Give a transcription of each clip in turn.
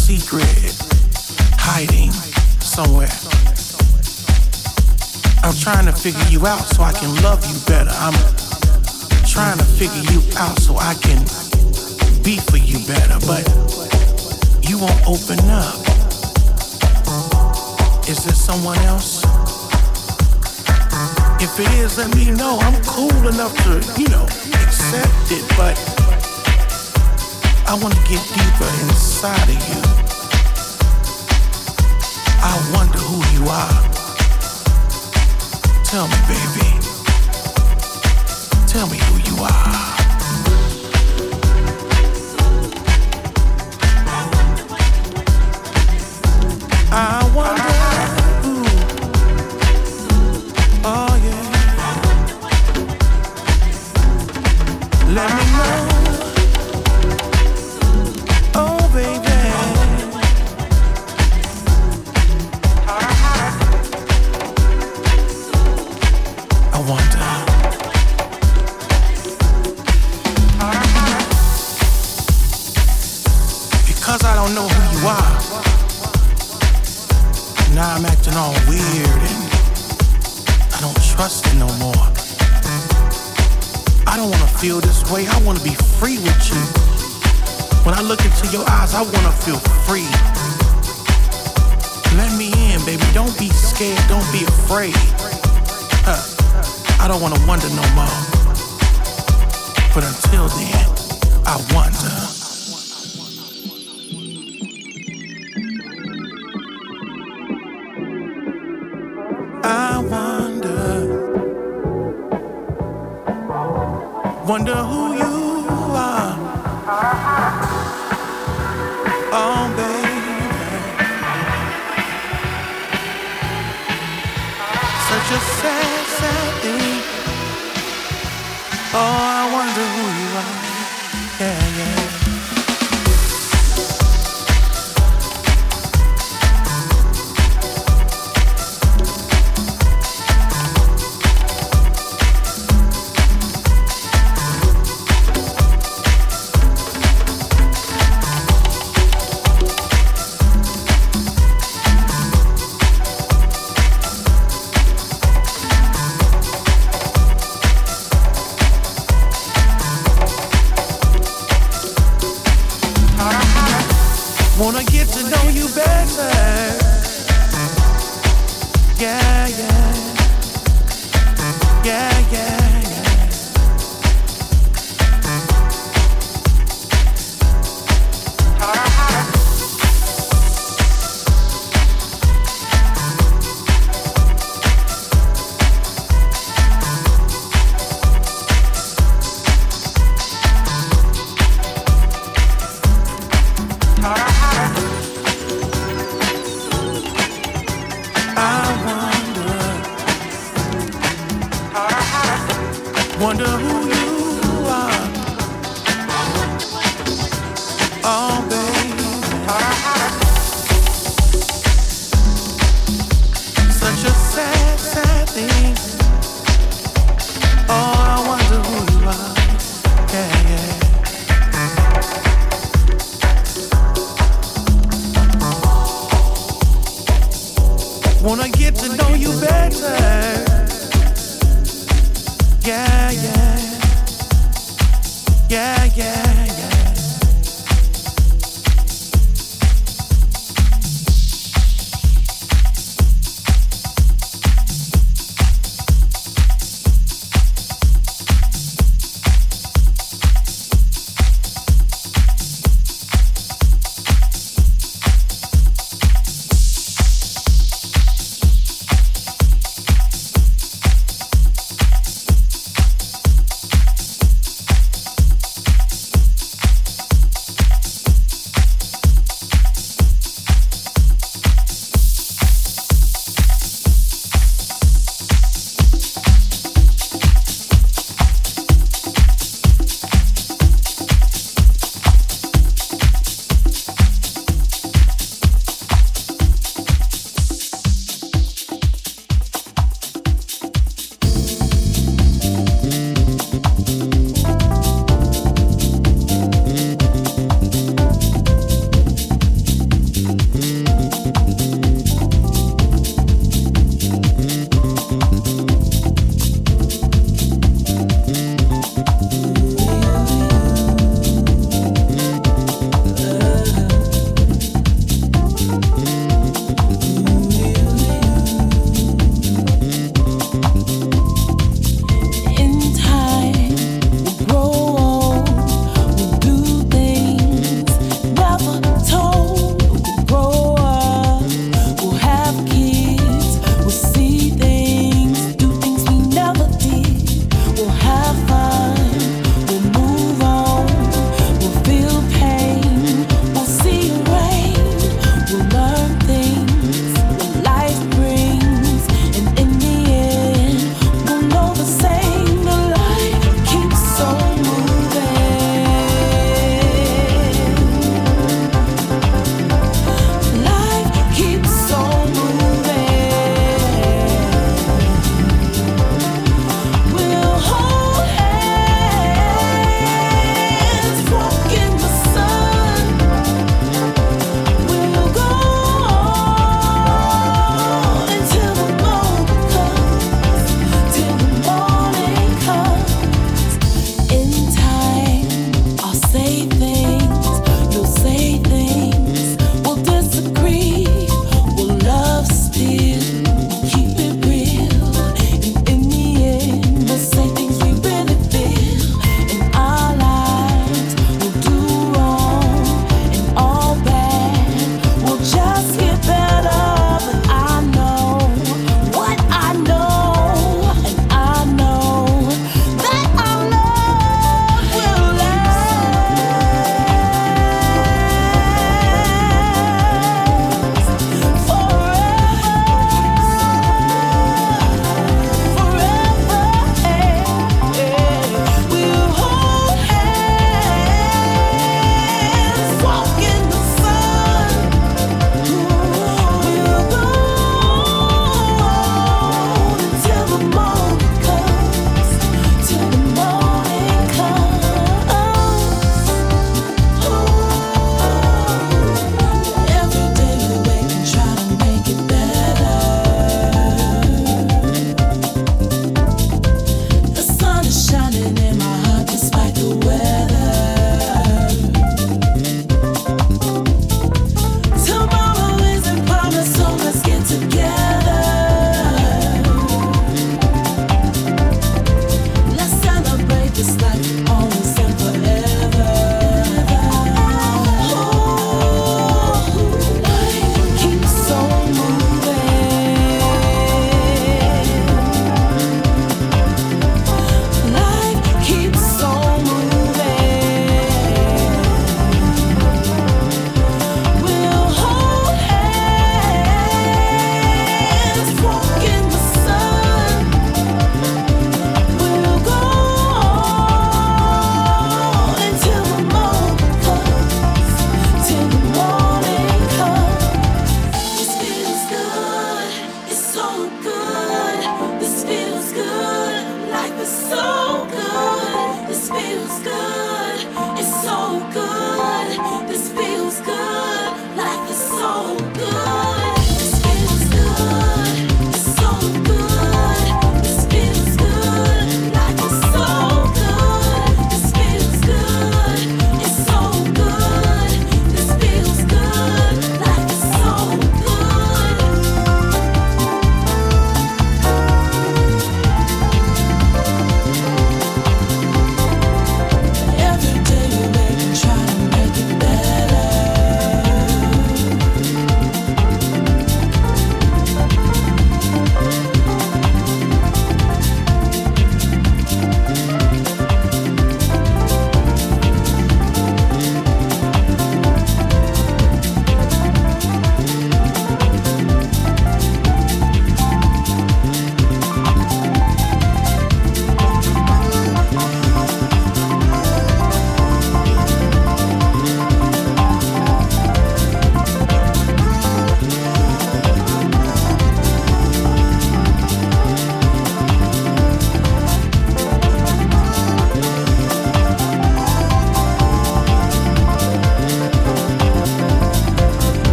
secret hiding somewhere. I'm trying to figure you out so I can love you better. I'm trying to figure you out so I can be for you better, but you won't open up. Is there someone else? If it is, let me know. I'm cool enough to, you know, accept it, but. I want to get deeper inside of you. I wonder who you are. Tell me, baby. Tell me who you are. Wonder who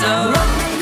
true.